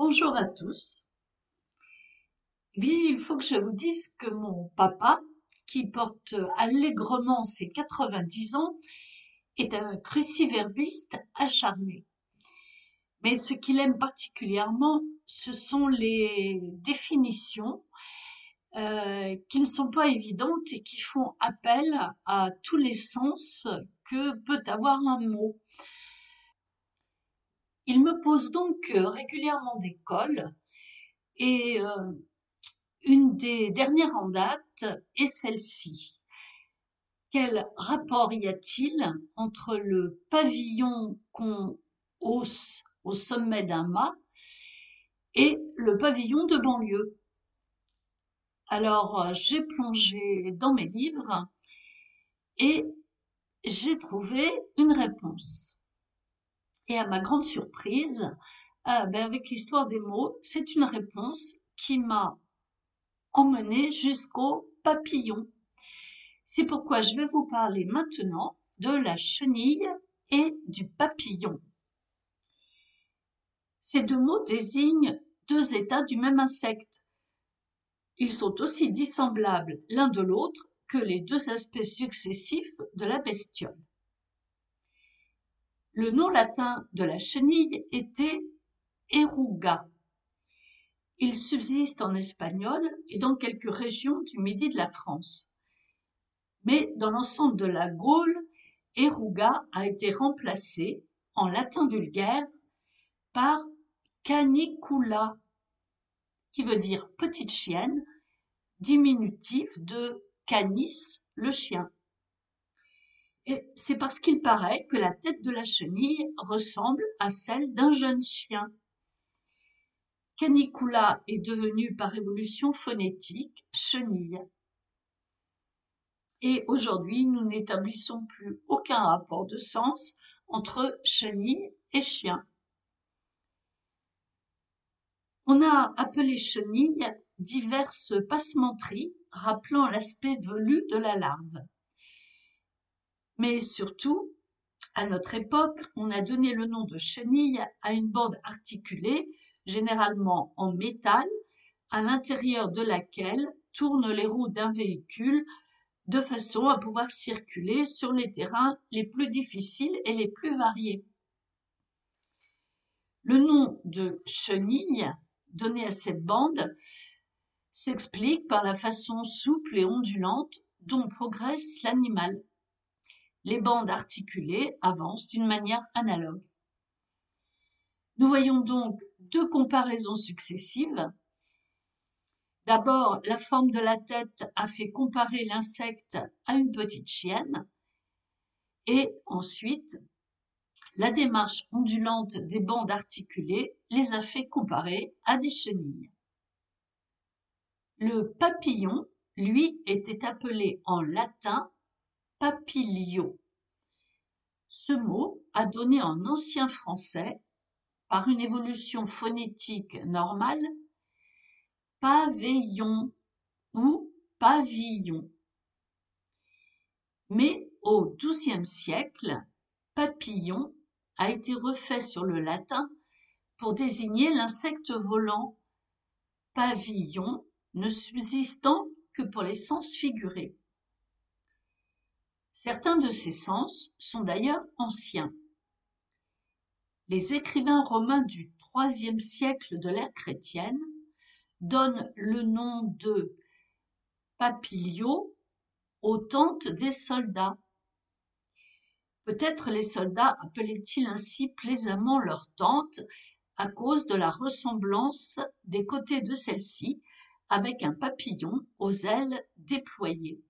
Bonjour à tous. Eh bien, il faut que je vous dise que mon papa, qui porte allègrement ses 90 ans, est un cruciverbiste acharné. Mais ce qu'il aime particulièrement, ce sont les définitions euh, qui ne sont pas évidentes et qui font appel à tous les sens que peut avoir un mot. Il me pose donc euh, régulièrement des cols et euh, une des dernières en date est celle-ci. Quel rapport y a-t-il entre le pavillon qu'on hausse au sommet d'un mât et le pavillon de banlieue? Alors, j'ai plongé dans mes livres et j'ai trouvé une réponse. Et à ma grande surprise, euh, ben, avec l'histoire des mots, c'est une réponse qui m'a emmenée jusqu'au papillon. C'est pourquoi je vais vous parler maintenant de la chenille et du papillon. Ces deux mots désignent deux états du même insecte. Ils sont aussi dissemblables l'un de l'autre que les deux aspects successifs de la bestiole. Le nom latin de la chenille était eruga. Il subsiste en espagnol et dans quelques régions du midi de la France. Mais dans l'ensemble de la Gaule, eruga a été remplacé, en latin vulgaire, par canicula, qui veut dire petite chienne, diminutif de canis, le chien c'est parce qu'il paraît que la tête de la chenille ressemble à celle d'un jeune chien. Canicula est devenu par évolution phonétique chenille. Et aujourd'hui, nous n'établissons plus aucun rapport de sens entre chenille et chien. On a appelé chenille diverses passementeries rappelant l'aspect velu de la larve. Mais surtout, à notre époque, on a donné le nom de chenille à une bande articulée, généralement en métal, à l'intérieur de laquelle tournent les roues d'un véhicule de façon à pouvoir circuler sur les terrains les plus difficiles et les plus variés. Le nom de chenille donné à cette bande s'explique par la façon souple et ondulante dont progresse l'animal les bandes articulées avancent d'une manière analogue. Nous voyons donc deux comparaisons successives. D'abord, la forme de la tête a fait comparer l'insecte à une petite chienne. Et ensuite, la démarche ondulante des bandes articulées les a fait comparer à des chenilles. Le papillon, lui, était appelé en latin papilio. Ce mot a donné en ancien français, par une évolution phonétique normale, pavillon ou pavillon. Mais au XIIe siècle, papillon a été refait sur le latin pour désigner l'insecte volant, pavillon ne subsistant que pour les sens figurés. Certains de ces sens sont d'ailleurs anciens. Les écrivains romains du IIIe siècle de l'ère chrétienne donnent le nom de papilio aux tentes des soldats. Peut-être les soldats appelaient-ils ainsi plaisamment leurs tentes à cause de la ressemblance des côtés de celle-ci avec un papillon aux ailes déployées.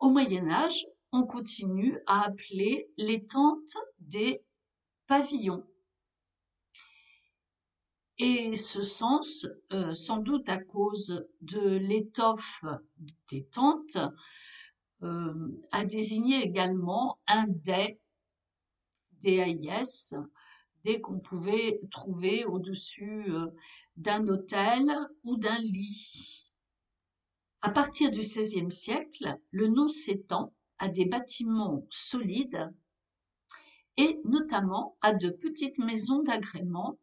Au Moyen Âge, on continue à appeler les tentes des pavillons. Et ce sens, euh, sans doute à cause de l'étoffe des tentes, euh, a désigné également un dais, DAIS, dès qu'on pouvait trouver au-dessus euh, d'un hôtel ou d'un lit. À partir du XVIe siècle, le nom s'étend à des bâtiments solides et notamment à de petites maisons d'agrément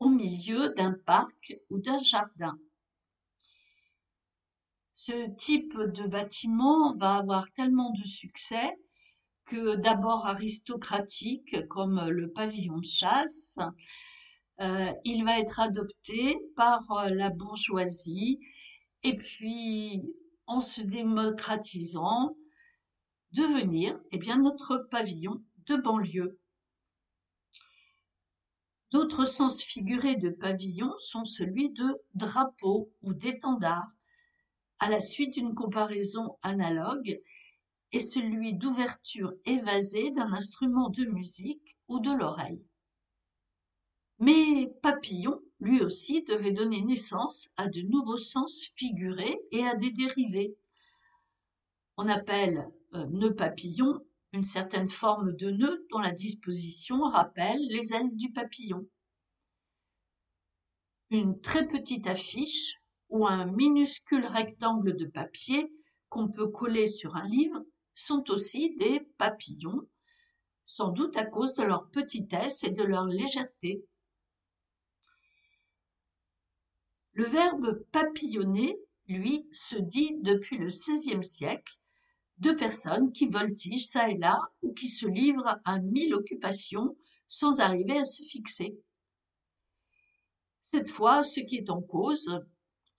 au milieu d'un parc ou d'un jardin. Ce type de bâtiment va avoir tellement de succès que d'abord aristocratique comme le pavillon de chasse, euh, il va être adopté par la bourgeoisie et puis en se démocratisant devenir eh bien notre pavillon de banlieue. D'autres sens figurés de pavillon sont celui de drapeau ou d'étendard, à la suite d'une comparaison analogue, et celui d'ouverture évasée d'un instrument de musique ou de l'oreille. Mais papillon, lui aussi, devait donner naissance à de nouveaux sens figurés et à des dérivés. On appelle euh, nœud papillon une certaine forme de nœud dont la disposition rappelle les ailes du papillon. Une très petite affiche ou un minuscule rectangle de papier qu'on peut coller sur un livre sont aussi des papillons, sans doute à cause de leur petitesse et de leur légèreté. Le verbe papillonner, lui, se dit depuis le XVIe siècle deux personnes qui voltigent çà et là ou qui se livrent à mille occupations sans arriver à se fixer. Cette fois, ce qui est en cause,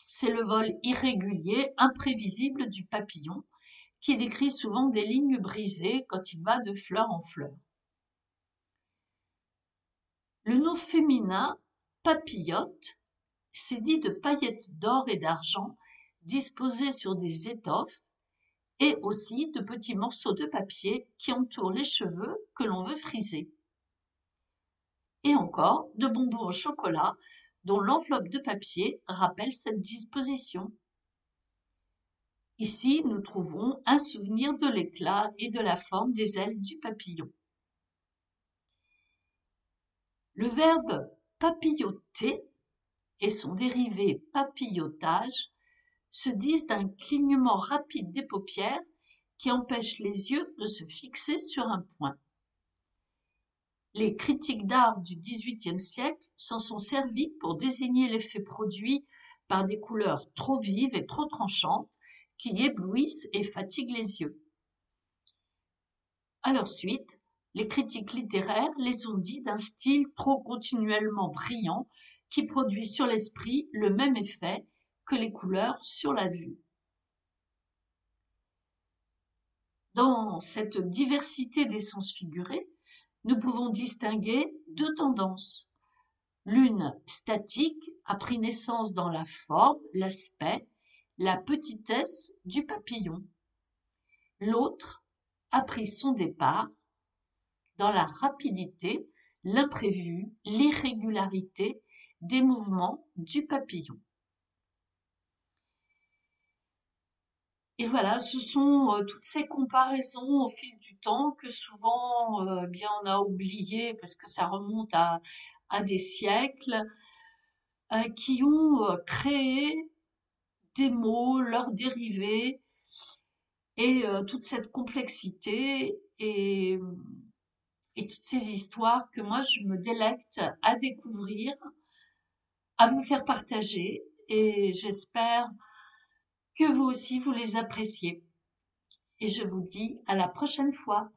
c'est le vol irrégulier, imprévisible du papillon, qui décrit souvent des lignes brisées quand il va de fleur en fleur. Le nom féminin papillote dit de paillettes d'or et d'argent disposées sur des étoffes et aussi de petits morceaux de papier qui entourent les cheveux que l'on veut friser. Et encore de bonbons au chocolat dont l'enveloppe de papier rappelle cette disposition. Ici, nous trouvons un souvenir de l'éclat et de la forme des ailes du papillon. Le verbe papilloter et son dérivé papillotage se disent d'un clignement rapide des paupières qui empêche les yeux de se fixer sur un point. Les critiques d'art du XVIIIe siècle s'en sont servis pour désigner l'effet produit par des couleurs trop vives et trop tranchantes qui éblouissent et fatiguent les yeux. À leur suite, les critiques littéraires les ont dit d'un style trop continuellement brillant qui produit sur l'esprit le même effet que les couleurs sur la vue. Dans cette diversité des sens figurés, nous pouvons distinguer deux tendances. L'une statique a pris naissance dans la forme, l'aspect, la petitesse du papillon. L'autre a pris son départ dans la rapidité, l'imprévu, l'irrégularité des mouvements du papillon. Et voilà, ce sont euh, toutes ces comparaisons au fil du temps que souvent euh, bien on a oublié parce que ça remonte à, des siècles euh, qui ont créé des mots, leurs dérivés et toute cette complexité et, et toutes ces histoires que moi je me délecte à découvrir à vous faire partager et j'espère que vous aussi vous les appréciez. Et je vous dis à la prochaine fois.